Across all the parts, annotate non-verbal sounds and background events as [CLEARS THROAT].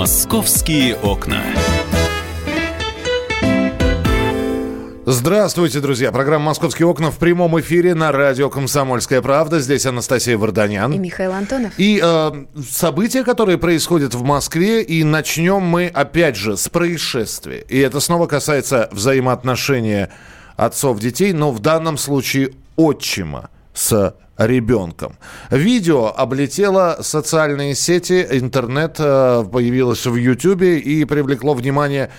Московские окна. Здравствуйте, друзья. Программа «Московские окна» в прямом эфире на радио «Комсомольская правда». Здесь Анастасия Варданян. И Михаил Антонов. И э, события, которые происходят в Москве. И начнем мы, опять же, с происшествия. И это снова касается взаимоотношения отцов детей, но в данном случае отчима с ребенком. Видео облетело социальные сети, интернет э, появилось в Ютьюбе и привлекло внимание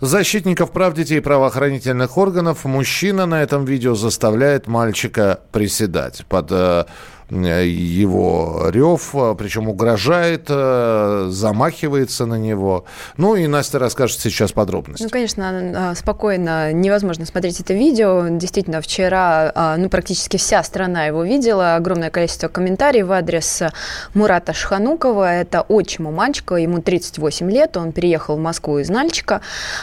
защитников прав детей и правоохранительных органов. Мужчина на этом видео заставляет мальчика приседать под э, его рев, причем угрожает, э, замахивается на него. Ну и Настя расскажет сейчас подробности. Ну, конечно, а, спокойно невозможно смотреть это видео. Действительно, вчера а, ну, практически вся страна его видела. Огромное количество комментариев в адрес Мурата Шханукова. Это отчима мальчика, ему 38 лет, он переехал в Москву из Нальчика.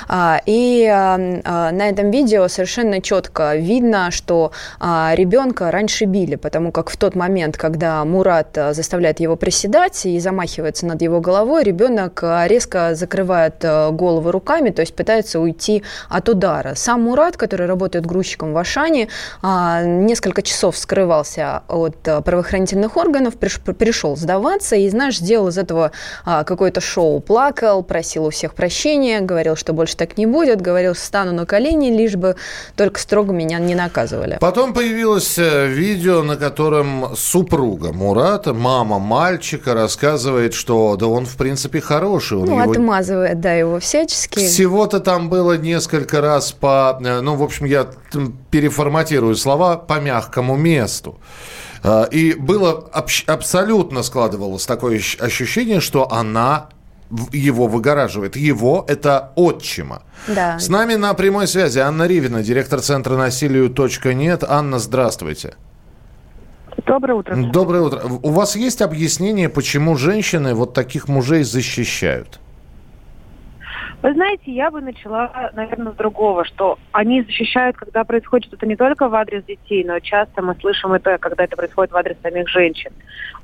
А, и на этом видео совершенно четко видно, что ребенка раньше били, потому как в тот момент, момент, когда Мурат э, заставляет его приседать и замахивается над его головой, ребенок э, резко закрывает э, голову руками, то есть пытается уйти от удара. Сам Мурат, который работает грузчиком в Ашане, несколько часов скрывался от правоохранительных органов, пришел сдаваться и, знаешь, сделал из этого какое-то шоу. Плакал, просил у всех прощения, говорил, что больше так не будет, говорил, стану на колени, лишь бы только строго меня не наказывали. Потом появилось видео, на котором супруга Мурата, мама мальчика, рассказывает, что да он, в принципе, хороший. Он ну, его... отмазывает, да, его всячески. Всего-то там было несколько раз по... Э, ну, в общем, я переформатирую слова по мягкому месту. Э, и было абсолютно складывалось такое ощущение, что она его выгораживает. Его – это отчима. Да. С нами на прямой связи Анна Ривина, директор центра насилию .нет. Анна, здравствуйте. Доброе утро. Доброе утро. У вас есть объяснение, почему женщины вот таких мужей защищают? Вы знаете, я бы начала, наверное, с другого, что они защищают, когда происходит это не только в адрес детей, но часто мы слышим это, когда это происходит в адрес самих женщин.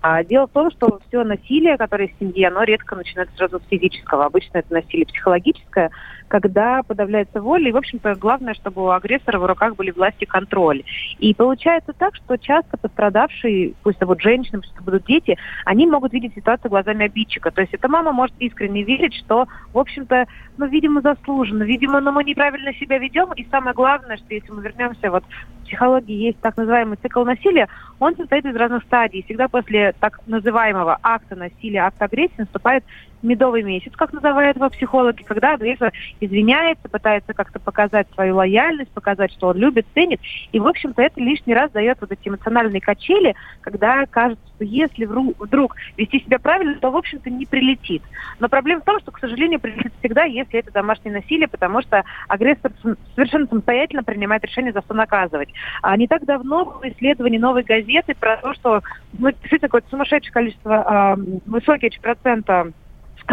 А дело в том, что все насилие, которое в семье, оно редко начинается сразу с физического. Обычно это насилие психологическое, когда подавляется воля. И, в общем-то, главное, чтобы у агрессора в руках были власти контроль. И получается так, что часто пострадавшие, пусть это будут женщины, пусть это будут дети, они могут видеть ситуацию глазами обидчика. То есть эта мама может искренне верить, что, в общем-то, ну, видимо, заслуженно, видимо, ну, мы неправильно себя ведем. И самое главное, что если мы вернемся вот психологии есть так называемый цикл насилия, он состоит из разных стадий. Всегда после так называемого акта насилия, акта агрессии наступает медовый месяц, как называют его психологи, когда агрессор извиняется, пытается как-то показать свою лояльность, показать, что он любит, ценит. И, в общем-то, это лишний раз дает вот эти эмоциональные качели, когда кажется, что если вдруг вести себя правильно, то, в общем-то, не прилетит. Но проблема в том, что, к сожалению, прилетит всегда, если это домашнее насилие, потому что агрессор совершенно самостоятельно принимает решение, за что наказывать. А не так давно было исследование новой газеты про то, что ну, действительно какое-то сумасшедшее количество, э, высокий процент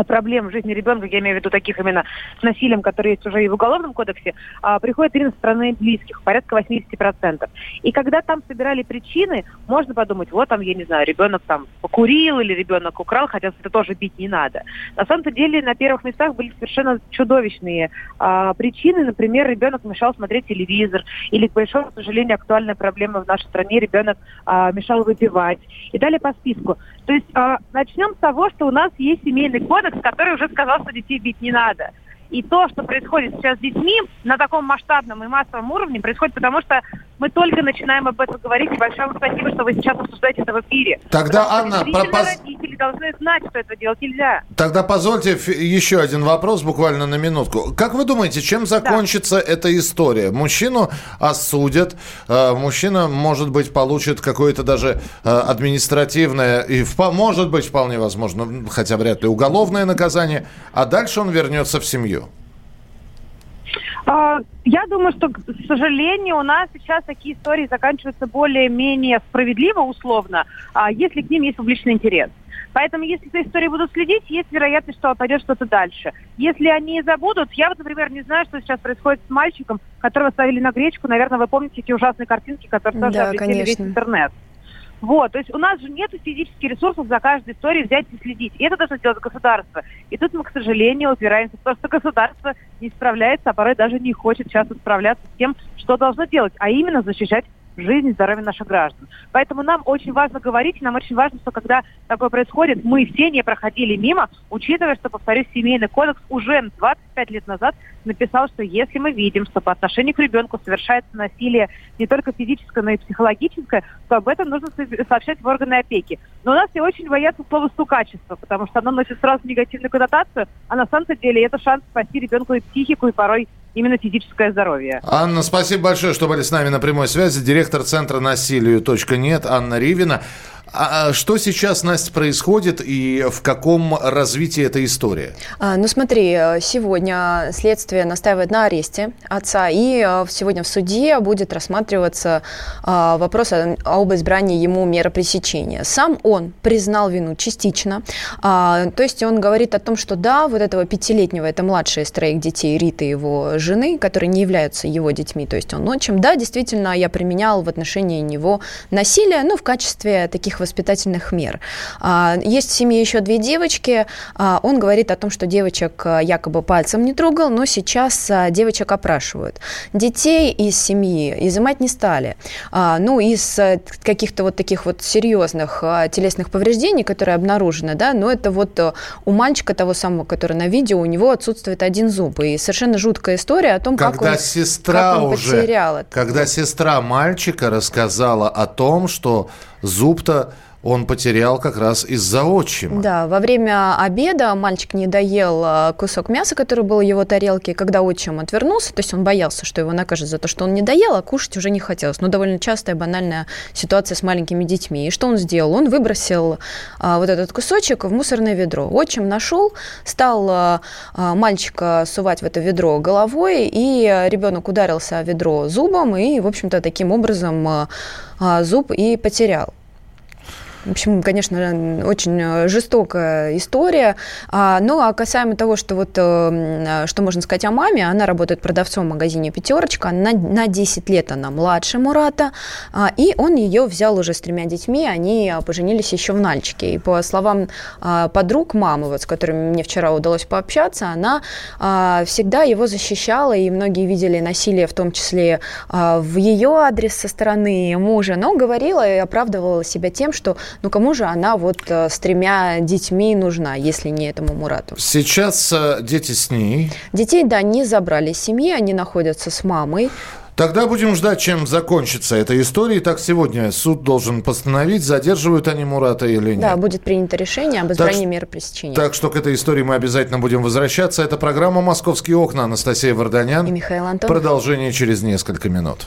проблем в жизни ребенка, я имею в виду таких именно с насилием, которые есть уже и в Уголовном кодексе, а, приходит именно со стороны близких, порядка 80%. И когда там собирали причины, можно подумать, вот там, я не знаю, ребенок там покурил или ребенок украл, хотя это тоже бить не надо. На самом-то деле на первых местах были совершенно чудовищные а, причины. Например, ребенок мешал смотреть телевизор, или, к большому сожалению, актуальная проблема в нашей стране, ребенок а, мешал выпивать. И далее по списку. То есть а, начнем с того, что у нас есть семейный кодекс, который уже сказал, что детей бить не надо. И то, что происходит сейчас с детьми на таком масштабном и массовом уровне, происходит потому, что мы только начинаем об этом говорить. И большое вам спасибо, что вы сейчас обсуждаете это в эфире. Тогда, Анна... Про... родители должны знать, что это делать нельзя. Тогда позвольте еще один вопрос буквально на минутку. Как вы думаете, чем закончится да. эта история? Мужчину осудят, э, мужчина, может быть, получит какое-то даже э, административное, и может быть, вполне возможно, хотя вряд ли уголовное наказание, а дальше он вернется в семью. Я думаю, что, к сожалению, у нас сейчас такие истории заканчиваются более-менее справедливо, условно, а, если к ним есть публичный интерес. Поэтому, если за историей будут следить, есть вероятность, что пойдет что-то дальше. Если они забудут, я вот, например, не знаю, что сейчас происходит с мальчиком, которого ставили на гречку. Наверное, вы помните эти ужасные картинки, которые тоже да, облетели весь интернет. Вот, то есть у нас же нет физических ресурсов за каждой историей взять и следить. И это должно делать государство. И тут мы, к сожалению, упираемся в то, что государство не справляется, а порой даже не хочет часто справляться с тем, что должно делать, а именно защищать жизнь и здоровье наших граждан. Поэтому нам очень важно говорить, нам очень важно, что когда такое происходит, мы все не проходили мимо, учитывая, что, повторюсь, семейный кодекс уже 25 лет назад написал, что если мы видим, что по отношению к ребенку совершается насилие не только физическое, но и психологическое, то об этом нужно сообщать в органы опеки. Но у нас все очень боятся слова «стукачество», потому что оно носит сразу негативную коннотацию, а на самом деле это шанс спасти ребенку и психику, и порой именно физическое здоровье. Анна, спасибо большое, что были с нами на прямой связи. Директор центра насилию .нет Анна Ривина. А, а что сейчас, Настя, происходит и в каком развитии эта история? А, ну смотри, сегодня следствие настаивает на аресте отца, и а, сегодня в суде будет рассматриваться а, вопрос об избрании ему меры пресечения. Сам он признал вину частично, то есть он говорит о том, что да, вот этого пятилетнего, это младшая из троих детей Риты, его жены, которые не являются его детьми, то есть он отчим, да, действительно, я применял в отношении него насилие, ну, в качестве таких воспитательных мер. А, есть в семье еще две девочки. А, он говорит о том, что девочек а, якобы пальцем не трогал, но сейчас девочек опрашивают. Детей из семьи изымать не стали. Ну, из каких-то вот таких вот серьезных телесных повреждений, которые обнаружены, да, но это вот у мальчика того самого, который на видео, у него отсутствует один зуб. И совершенно жуткая история о том, когда как он, сестра как он уже, потерял это. Когда сестра мальчика рассказала о том, что зуб-то он потерял как раз из-за отчима. Да, во время обеда мальчик не доел а, кусок мяса, который был в его тарелке, когда отчим отвернулся, то есть он боялся, что его накажут за то, что он не доел, а кушать уже не хотелось. Но довольно частая банальная ситуация с маленькими детьми. И что он сделал? Он выбросил а, вот этот кусочек в мусорное ведро. Отчим нашел, стал а, а, мальчика сувать в это ведро головой, и ребенок ударился о ведро зубом, и, в общем-то, таким образом а, а, зуб и потерял. В общем, конечно, очень э, жестокая история. А, ну, а касаемо того, что вот, э, что можно сказать о маме, она работает продавцом в магазине «Пятерочка», на, на 10 лет она младше Мурата, а, и он ее взял уже с тремя детьми, они поженились еще в Нальчике. И по словам подруг мамы, вот, с которыми мне вчера удалось пообщаться, она всегда его защищала, и многие видели насилие, в том числе в ее адрес со стороны мужа, но говорила и оправдывала себя тем, что ну кому же она вот э, с тремя детьми нужна, если не этому Мурату? Сейчас э, дети с ней. Детей, да, не забрали семьи, они находятся с мамой. Тогда будем ждать, чем закончится эта история. Итак, сегодня суд должен постановить, задерживают они Мурата или нет. Да, будет принято решение об избрании так, меры пресечения. Так что к этой истории мы обязательно будем возвращаться. Это программа «Московские окна». Анастасия Варданян. И Михаил Антонов. Продолжение через несколько минут.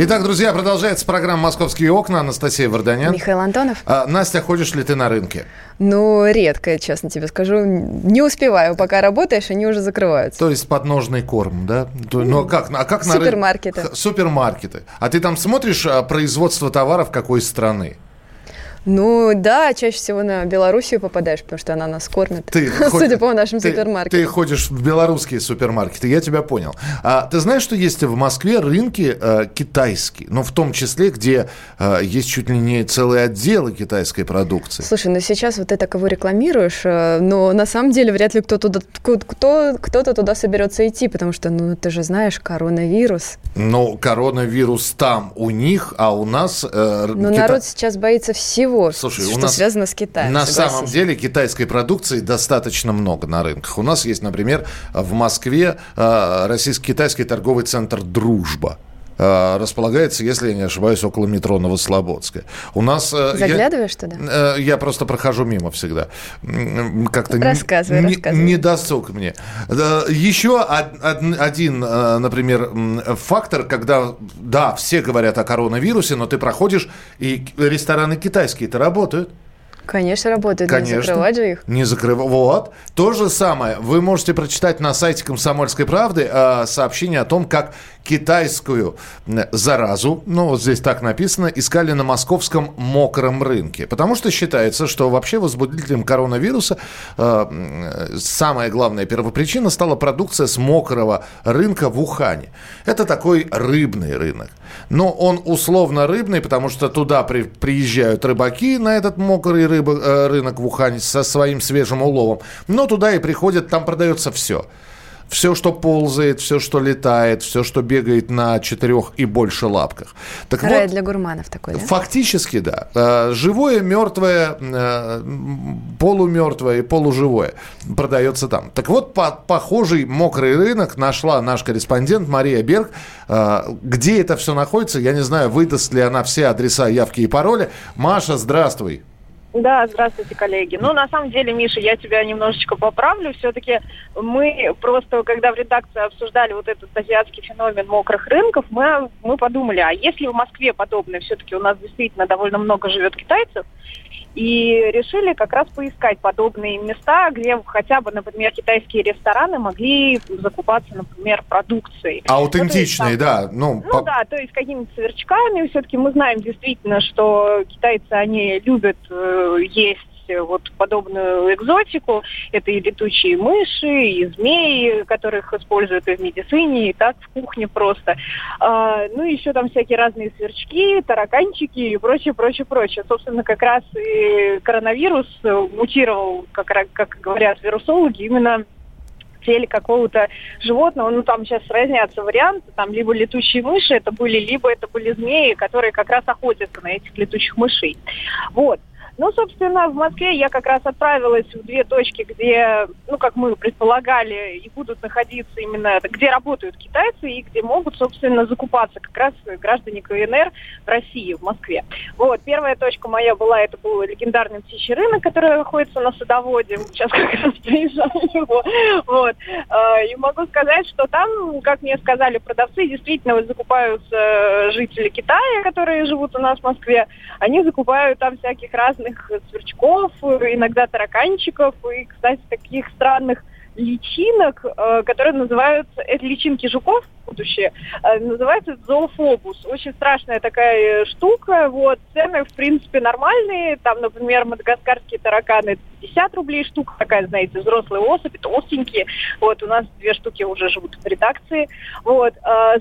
Итак, друзья, продолжается программа «Московские окна». Анастасия Варданян. Михаил Антонов. А, Настя, ходишь ли ты на рынке? Ну, редко, честно тебе скажу. Не успеваю, пока работаешь, они уже закрываются. То есть подножный корм, да? Ну, а как, а как на Супермаркеты. Рын... Супермаркеты. А ты там смотришь а, производство товаров какой страны? Ну да, чаще всего на Белоруссию попадаешь, потому что она нас кормит, ты [LAUGHS] судя по нашим ты, супермаркетам. Ты ходишь в белорусские супермаркеты, я тебя понял. А, ты знаешь, что есть в Москве рынки э, китайские, но в том числе, где э, есть чуть ли не целые отделы китайской продукции? Слушай, ну сейчас вот ты так его рекламируешь, э, но на самом деле вряд ли кто туда, кто, кто-то туда соберется идти, потому что, ну ты же знаешь, коронавирус. Ну, коронавирус там у них, а у нас... Э, но кита... народ сейчас боится всего всего, Слушай, что нас связано с Китаем. На самом деле китайской продукции достаточно много на рынках. У нас есть, например, в Москве э, российско-китайский торговый центр «Дружба». Э, Располагается, если я не ошибаюсь, около метро Новослободская. У нас... э, я- Заглядываешь туда? Э, Я просто прохожу мимо всегда. Как-то Рассказывай, не, рассказывай. не досуг мне. Еще од- од- один, например, фактор, когда, да, все говорят о коронавирусе, но ты проходишь, и рестораны китайские-то работают. Конечно, работает. Не Конечно. закрывать же их. Не закрывать. Вот. То же самое. Вы можете прочитать на сайте «Комсомольской правды» э, сообщение о том, как китайскую заразу, ну вот здесь так написано, искали на московском мокром рынке. Потому что считается, что вообще возбудителем коронавируса э, самая главная первопричина стала продукция с мокрого рынка в Ухане. Это такой рыбный рынок. Но он условно рыбный, потому что туда при- приезжают рыбаки на этот мокрый рыба- э, рынок в Ухане со своим свежим уловом. Но туда и приходят, там продается все. Все, что ползает, все, что летает, все, что бегает на четырех и больше лапках. Так Рай вот, для гурманов такой, да? Фактически, да. Э, Живое, мертвое, э, полумертвое и полуживое продается там. Так вот, по- похожий мокрый рынок нашла наш корреспондент Мария Берг. Э, Где это все находится, я не знаю, выдаст ли она все адреса, явки и пароли. Маша, здравствуй. Да, здравствуйте, коллеги. Ну, на самом деле, Миша, я тебя немножечко поправлю. Все-таки мы просто, когда в редакции обсуждали вот этот азиатский феномен мокрых рынков, мы, мы подумали, а если в Москве подобное, все-таки у нас действительно довольно много живет китайцев, и решили как раз поискать подобные места, где хотя бы, например, китайские рестораны могли закупаться, например, продукцией. Аутентичный, Ну, то есть да. Ну, Ну по- да, то есть какими-то сверчками. Все-таки мы знаем действительно, что китайцы, они любят э, есть вот подобную экзотику. Это и летучие мыши, и змеи, которых используют и в медицине, и так в кухне просто. А, ну, еще там всякие разные сверчки, тараканчики и прочее, прочее, прочее. Собственно, как раз и коронавирус э, мутировал, как, как говорят вирусологи, именно теле какого-то животного, ну там сейчас разнятся варианты, там либо летучие мыши это были, либо это были змеи, которые как раз охотятся на этих летучих мышей. Вот. Ну, собственно, в Москве я как раз отправилась в две точки, где, ну, как мы предполагали, и будут находиться именно, где работают китайцы и где могут, собственно, закупаться как раз граждане КНР в России, в Москве. Вот, первая точка моя была, это был легендарный птичий рынок, который находится на Садоводе. Сейчас как раз [LAUGHS] приезжаю его. Вот. А, И могу сказать, что там, как мне сказали продавцы, действительно вот закупаются э, жители Китая, которые живут у нас в Москве. Они закупают там всяких разных сверчков, э, иногда тараканчиков и, кстати, таких странных личинок, э, которые называются, это личинки жуков будущее, э, называется зоофобус. Очень страшная такая штука, вот, цены, в принципе, нормальные, там, например, мадагаскарские тараканы 50 рублей штука, такая, знаете, взрослые особи, толстенькие, вот, у нас две штуки уже живут в редакции, вот,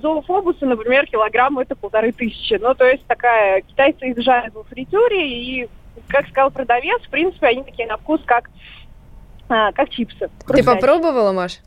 зоофобусы, например, килограмм это полторы тысячи, ну, то есть такая, китайцы их жарят во фритюре, и, как сказал продавец, в принципе, они такие на вкус, как а, как чипсы. Ты попробовала, Маш?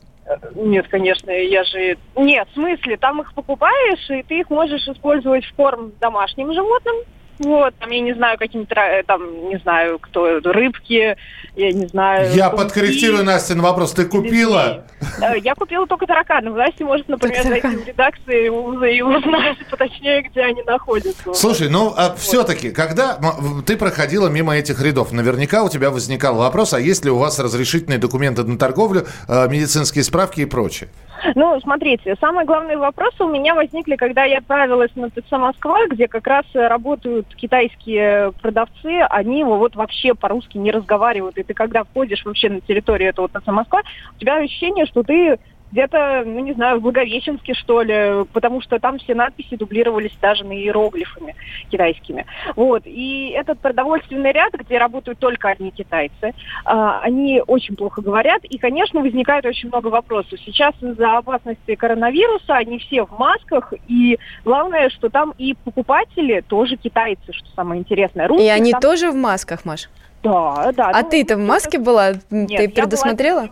Нет, конечно, я же... Нет, в смысле, там их покупаешь, и ты их можешь использовать в корм домашним животным. Вот, там, я не знаю, каким-то, ра- там, не знаю, кто, рыбки, я не знаю... Я пауки. подкорректирую Настин вопрос. Ты купила? Э, Я купила только тараканы. Настя может, например, зайти в редакцию и уз- и узнать поточнее, где они находятся. Слушай, ну все-таки, когда ты проходила мимо этих рядов, наверняка у тебя возникал вопрос, а есть ли у вас разрешительные документы на торговлю, э, медицинские справки и прочее? Ну, смотрите, самые главные вопросы у меня возникли, когда я отправилась на ТЦ Москва, где как раз э, работают китайские продавцы, они вот вообще по-русски не разговаривают. И ты когда входишь вообще на территорию этого ТЦ Москва, у тебя ощущение, что ты где-то, ну не знаю, в Благовещенске, что ли, потому что там все надписи дублировались даже на иероглифами китайскими. Вот. И этот продовольственный ряд, где работают только одни китайцы, а, они очень плохо говорят, и, конечно, возникает очень много вопросов. Сейчас из-за опасности коронавируса они все в масках, и главное, что там и покупатели тоже китайцы, что самое интересное. И Русских они там- тоже в масках, Маш? Да, да. А ну, ты-то в маске была? нет, Ты я была- предусмотрела?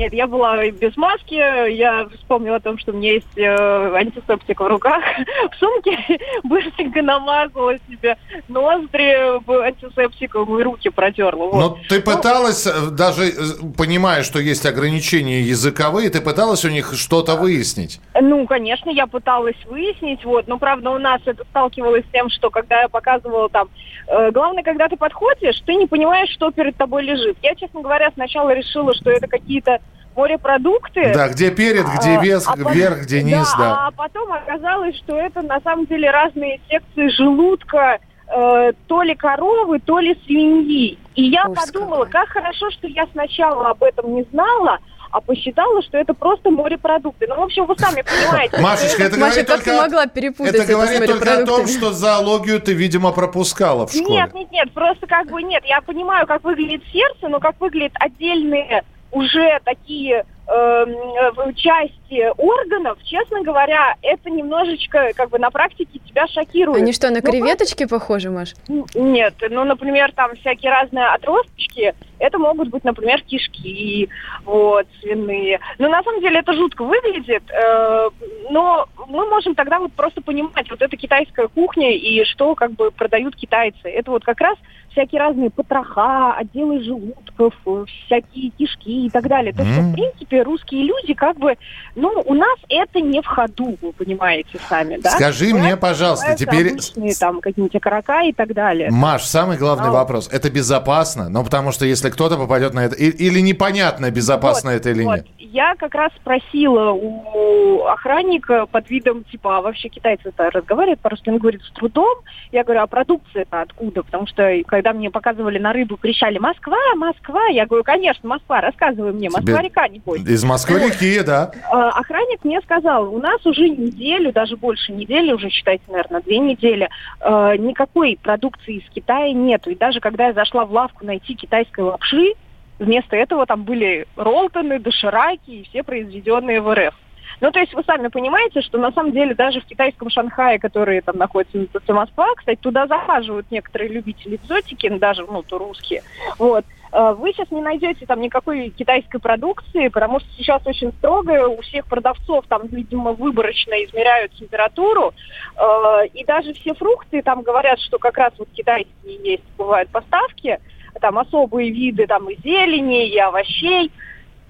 Нет, я была без маски, я вспомнила о том, что у меня есть э, антисептик в руках, [LAUGHS] в сумке, [LAUGHS] быстренько намазала себе ноздри антисептиком и руки протерла. Вот. Но ты пыталась, э, даже э, понимая, что есть ограничения языковые, ты пыталась у них что-то выяснить? Ну, конечно, я пыталась выяснить, вот, но правда у нас это сталкивалось с тем, что когда я показывала там, э, главное, когда ты подходишь, ты не понимаешь, что перед тобой лежит. Я, честно говоря, сначала решила, что это какие-то морепродукты. Да, где перед, где А, вес, а вверх, где низ, да. А потом оказалось, что это на самом деле разные секции желудка, э, то ли коровы, то ли свиньи. И я Ужас подумала, какой. как хорошо, что я сначала об этом не знала, а посчитала, что это просто морепродукты. Ну, в общем, вы сами понимаете. Машечка, это Маша, говорит как ты только... могла перепутать Это говорит только о том, что зоологию ты, видимо, пропускала в школе. Нет, нет, нет, просто как бы нет. Я понимаю, как выглядит сердце, но как выглядят отдельные уже такие эм, э, части органов, честно говоря, это немножечко как бы на практике тебя шокирует. Они что, на Ну, креветочки похожи, Маш? Нет, ну, например, там всякие разные отросточки, это могут быть, например, кишки, вот, свиные. Но на самом деле это жутко выглядит, э, но мы можем тогда вот просто понимать, вот это китайская кухня и что как бы продают китайцы. Это вот как раз всякие разные потроха, отделы желудков, э, всякие кишки и так далее. То, что, М. в принципе, русские люди как бы, ну, у нас это не в ходу, вы понимаете сами, да? Скажи У нас мне, пожалуйста, теперь... обычные там какие-нибудь окорока и так далее. Маш, самый главный А. вопрос. Это безопасно? Ну, потому что если кто-то попадет на это... Или непонятно, безопасно Вот, это или вот. нет. Я как раз спросила у охранника под видом, типа, а вообще китайцы-то разговаривают по-русски? Он говорит, с трудом. Я говорю, а продукция-то откуда? Потому что когда мне показывали на рыбу, кричали, Москва, Москва. Я говорю, конечно, Москва, рассказывай мне, Тебе- Москва-река, небось. Из Москвы реки, да. А, Охранник мне сказал, у нас уже неделю, даже больше недели, уже считайте, наверное, две недели, э, никакой продукции из Китая нету. И даже когда я зашла в лавку найти китайской лапши, вместо этого там были ролтоны, дошираки и все произведенные в РФ. Ну, то есть вы сами понимаете, что на самом деле даже в китайском Шанхае, который там находится в улице Москва, кстати, туда захаживают некоторые любители экзотики, ну, даже, ну, то русские, вот, э, вы сейчас не найдете там никакой китайской продукции, потому что сейчас очень строго, у всех продавцов там, видимо, выборочно измеряют температуру, э, и даже все фрукты там говорят, что как раз вот китайские есть, бывают поставки, там особые виды там и зелени, и овощей,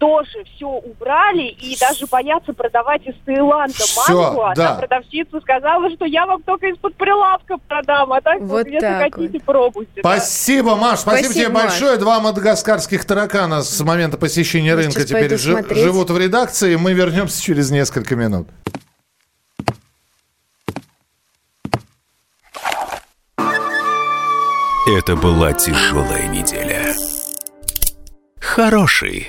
тоже все убрали и даже боятся продавать из Таиланда Всё, мангу. А да. та продавщица сказала, что я вам только из-под прилавка продам, а так вот, Вот если так хотите, пробуйте. да. Спасибо, Маш, спасибо, Спасибо, тебе Маш. большое. Два мадагаскарских таракана с момента посещения Я рынка теперь жи- живут в редакции. Мы вернемся через несколько минут. Это была тяжелая неделя. Хороший,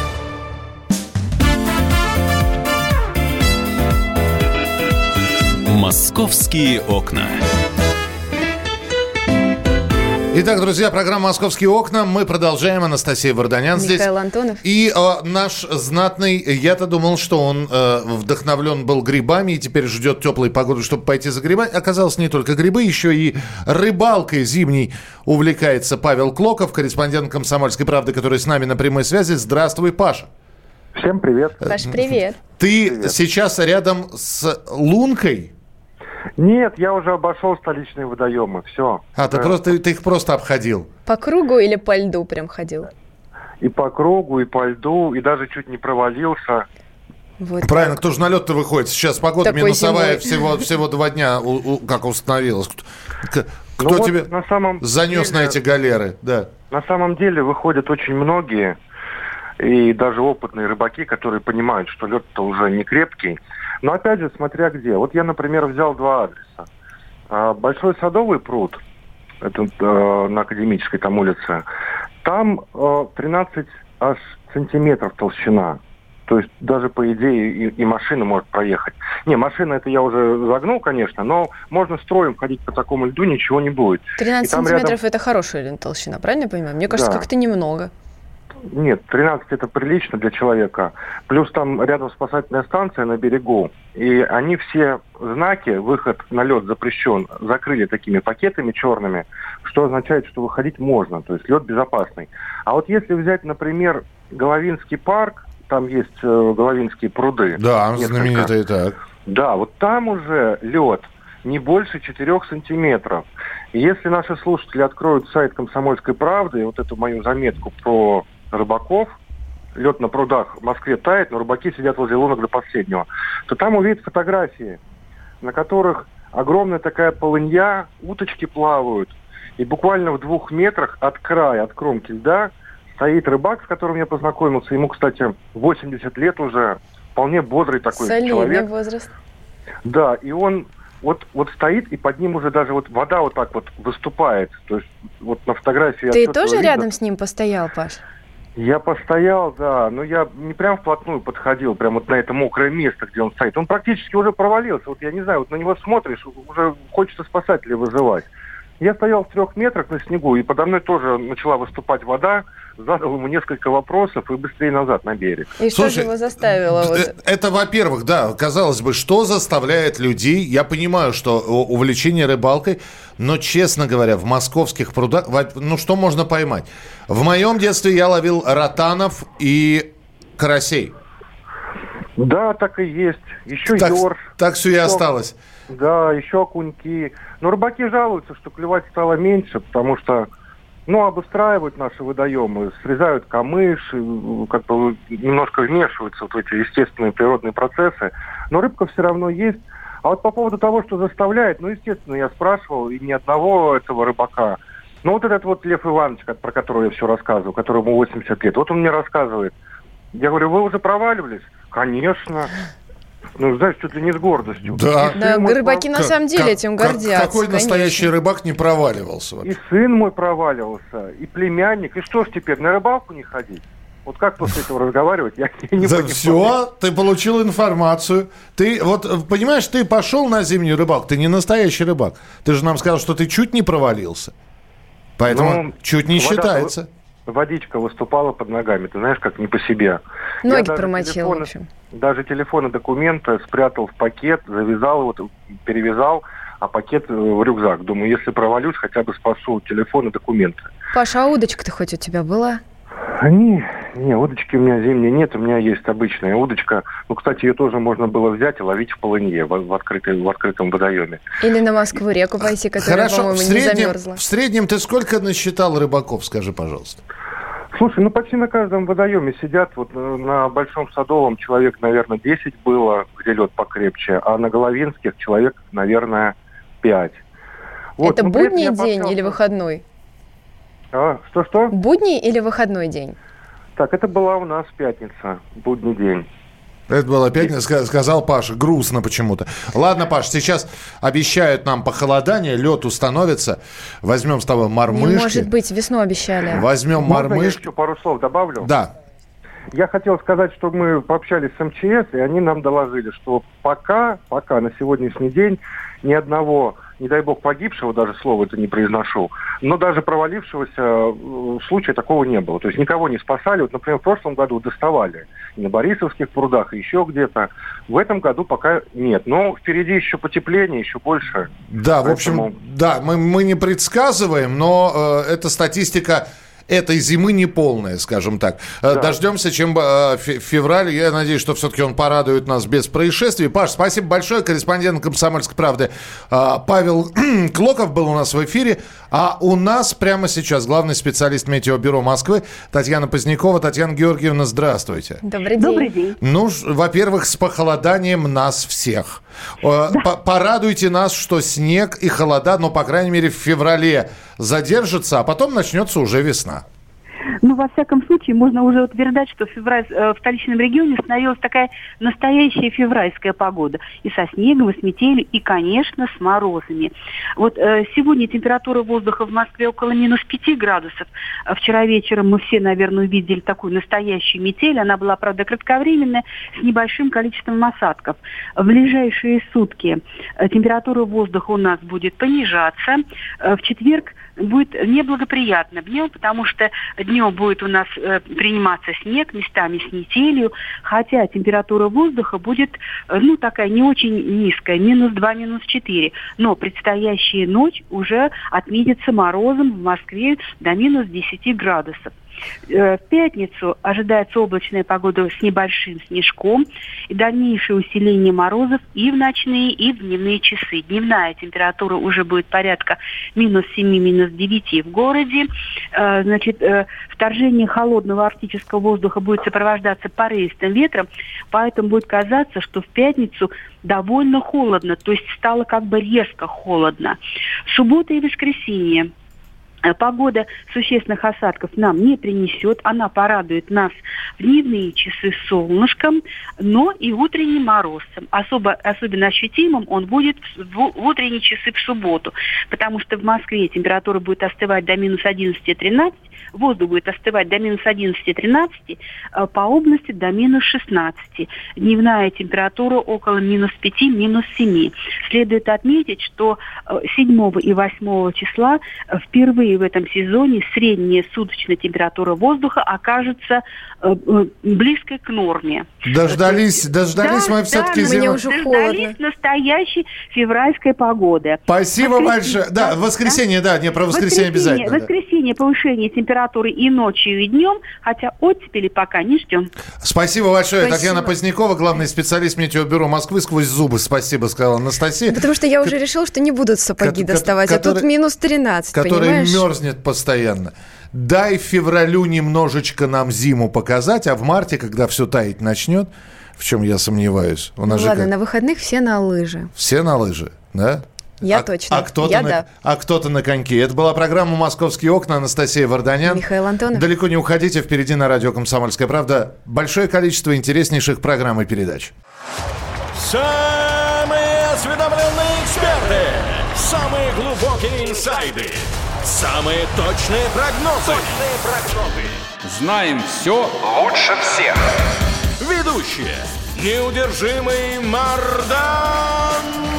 «Московские окна». Итак, друзья, программа «Московские окна». Мы продолжаем. Анастасия Варданян здесь. Михаил Антонов. И э, наш знатный, я-то думал, что он э, вдохновлен был грибами и теперь ждет теплой погоды, чтобы пойти за грибами. Оказалось, не только грибы, еще и рыбалкой зимней увлекается Павел Клоков, корреспондент «Комсомольской правды», который с нами на прямой связи. Здравствуй, Паша. Всем привет. Паш, привет. Ты сейчас рядом с Лункой? Нет, я уже обошел столичные водоемы. Все. А, ты, просто, ты их просто обходил. По кругу или по льду прям ходил? И по кругу, и по льду, и даже чуть не провалился. Вот. Правильно, кто же на лед-то выходит? Сейчас погода Такой минусовая, зимой. всего, всего два дня, у- у- как установилась. Кто Ну вот тебе на самом занес деле- на эти галеры? Да. На самом деле выходят очень многие, и даже опытные рыбаки, которые понимают, что лед-то уже не крепкий. Но опять же, смотря где. Вот я, например, взял два адреса. А, Большой садовый пруд, это э, на Академической там улице, там э, 13 аж сантиметров толщина. То есть даже по идее и, и машина может проехать. Не, машина это я уже загнул, конечно, но можно строем ходить по такому льду, ничего не будет. 13 И там сантиметров рядом- это хорошая толщина, правильно я понимаю? Мне кажется, Да. как-то немного. Нет, 13 это прилично для человека. Плюс там рядом спасательная станция на берегу. И они все знаки, выход на лед запрещен, закрыли такими пакетами черными, что означает, что выходить можно, то есть лед безопасный. А вот если взять, например, Головинский парк, там есть э, Головинские пруды. Да, несколько. знаменитый так. Да, вот там уже лед не больше 4 сантиметров. И если наши слушатели откроют сайт «Комсомольской правды», вот эту мою заметку про рыбаков, лед на прудах в Москве тает, но рыбаки сидят возле лунок до последнего, то там увидят фотографии, на которых огромная такая полынья, уточки плавают, и буквально в двух метрах от края, от кромки льда, стоит рыбак, с которым я познакомился. Ему, кстати, 80 лет уже, вполне бодрый такой Солидный человек. возраст. Да, и он вот, вот стоит, и под ним уже даже вот вода вот так вот выступает. То есть вот на фотографии... Ты тоже видно. рядом с ним постоял, Паш? Я постоял, да, но я не прям вплотную подходил, прям вот на это мокрое место, где он стоит. Он практически уже провалился. Вот я не знаю, вот на него смотришь, уже хочется спасателей вызывать. Я стоял в трех метрах на снегу, и подо мной тоже начала выступать вода. Задал ему несколько вопросов и быстрее назад на берег. И что Слушай, же его заставило? Э, Вот... Это, во-первых, да, казалось бы, что заставляет людей, я понимаю, что у- увлечение рыбалкой, но, честно говоря, в московских прудах, ну, что можно поймать? В моем детстве я ловил ротанов и карасей. Да, так и есть. Еще Так, ёрш. так все и Что? осталось. Да, еще окуньки. Но рыбаки жалуются, что клевать стало меньше, потому что ну, обустраивают наши водоемы, срезают камыш, и, как бы немножко вмешиваются вот в эти естественные природные процессы. Но рыбка все равно есть. А вот по поводу того, что заставляет, ну, естественно, я спрашивал, и ни одного этого рыбака. Ну, вот этот вот Лев Иванович, про которого я все рассказываю, которому 80 лет, вот он мне рассказывает. Я говорю, вы уже проваливались? Конечно. Ну, знаешь, чуть ли не с гордостью. Да. И Да, мой рыбаки на самом деле как- этим как- гордятся. Какой настоящий конечно. рыбак не проваливался? вообще? И сын мой проваливался, и племянник. И что ж теперь, на рыбалку не ходить? Вот как после этого разговаривать, я не Да понимаю. все, ты получил информацию. Ты вот э, понимаешь, ты пошел на зимнюю рыбалку, ты не настоящий рыбак. Ты же нам сказал, что ты чуть не провалился. Поэтому Ну, чуть не вода- считается. Водичка выступала под ногами, ты знаешь, как не по себе. Ноги промочил, в телефоны- общем. Даже телефоны, документы спрятал в пакет, завязал его, перевязал, а пакет э, в рюкзак. Думаю, если провалюсь, хотя бы спасу телефон и документы. Паша, а удочка-то хоть у тебя была? Не, не, удочки у меня зимней нет, у меня есть обычная удочка. Ну, кстати, ее тоже можно было взять и ловить в полынье, в, в, открытой, в открытом водоеме. Или на Москву-реку пойти, которая, Хорошо, в по-моему, не среднем, замерзла? в среднем ты сколько насчитал рыбаков, скажи, пожалуйста? Слушай, ну почти на каждом водоеме сидят, вот э, на Большом Садовом человек, наверное, 10 было, где лед покрепче, а на Головинских человек, наверное, 5. Вот, Это ну, будний день пообщался- или выходной? А, что-что? Будний или выходной день? Так, это была у нас пятница, будний день. Это было пятница, ска- сказал Паша. Грустно почему-то. Ладно, Паш, сейчас обещают нам похолодание, лед установится. Возьмем с тобой Не мормышки. может быть, весну обещали. Возьмем Можно я еще пару слов добавлю? Да. Я хотел сказать, что мы пообщались с МЧС, и они нам доложили, что пока, пока на сегодняшний день ни одного, не дай бог, погибшего, даже слова это не произношу, но даже провалившегося э, случая такого не было. То есть никого не спасали. Вот, например, в прошлом году доставали и на Борисовских прудах, и еще где-то. В этом году пока нет. Но впереди еще потепление, еще больше. Да, в общем, Поэтому- да, мы, мы не предсказываем, но э, эта статистика этой зимы не полная, скажем так. Э, Да. Дождемся, чем э, фе- февраль. Я надеюсь, что все-таки он порадует нас без происшествий. Паш, спасибо большое. Корреспондент «Комсомольской правды» э, Павел [CLEARS THROAT] Клоков был у нас в эфире. А у нас прямо сейчас главный специалист Метеобюро Москвы Татьяна Позднякова. Татьяна Георгиевна, здравствуйте. Добрый день. Добрый день. Ну, во-первых, с похолоданием нас всех. По- Порадуйте нас, что снег и холода, ну, по крайней мере, в феврале задержатся, а потом начнется уже весна. Ну, во всяком случае, можно уже утверждать, что февраль, э, в столичном регионе становилась такая настоящая февральская погода. И со снегом, и с метелью, и, конечно, с морозами. Вот э, сегодня температура воздуха в Москве около минус 5 градусов. А вчера вечером мы все, наверное, увидели такую настоящую метель. Она была, правда, кратковременная, с небольшим количеством осадков. В ближайшие сутки э, температура воздуха у нас будет понижаться. Э, в четверг будет неблагоприятно днем, потому что днем будет у нас э, приниматься снег, местами с метелью, хотя температура воздуха будет, э, ну, такая не очень низкая, минус 2, минус 4. Но предстоящая ночь уже отметится морозом в Москве до минус 10 градусов. Э, в пятницу ожидается облачная погода с небольшим снежком и дальнейшее усиление морозов и в ночные, и в дневные часы. Дневная температура уже будет порядка минус 7, минус 9 в городе. Э, значит, э, вторжение холодного арктического воздуха будет сопровождаться порывистым ветром, поэтому будет казаться, что в пятницу довольно холодно, то есть стало как бы резко холодно. Суббота и воскресенье погода существенных осадков нам не принесет. Она порадует нас в дневные часы солнышком, но и утренним морозцем. Особо, особенно ощутимым он будет в, в утренние часы в субботу, потому что в Москве температура будет остывать до минус 11-13, воздух будет остывать до минус 11-13, э, по области до минус 16. Дневная температура около минус 5, минус 7. Следует отметить, что 7 э, и 8 числа впервые в этом сезоне средняя суточная температура воздуха окажется э, близкой к норме. Дождались, дождались да, мы все-таки да, зимы. Мне уже дождались холодно. настоящей февральской погоды. Спасибо воскресенье, большое. Да, воскресенье, да, да не про воскресенье, воскресенье обязательно. Воскресенье, да. повышение температуры и ночью, и днем, хотя оттепели пока не ждем. Спасибо большое. Спасибо. Татьяна Позднякова, главный специалист Метеобюро Москвы, сквозь зубы. Спасибо, сказала Анастасия. Потому что я уже решил, что не будут сапоги доставать, который, а тут минус 13, Который понимаешь? мерзнет постоянно. Дай февралю немножечко нам зиму показать, а в марте, когда все таять начнет, в чем я сомневаюсь. У нас ну, ладно, как... на выходных все на лыжи. Все на лыжи, да? Я а, точно. А кто-то, Я на, да. а кто-то на коньки. Это была программа «Московские окна». Анастасия Варданян. Михаил Антонов. Далеко не уходите. Впереди на радио «Комсомольская правда» большое количество интереснейших программ и передач. Самые осведомленные эксперты. Самые глубокие инсайды. Самые точные прогнозы. Точные прогнозы. Знаем все лучше всех. Ведущие. Неудержимый Мардан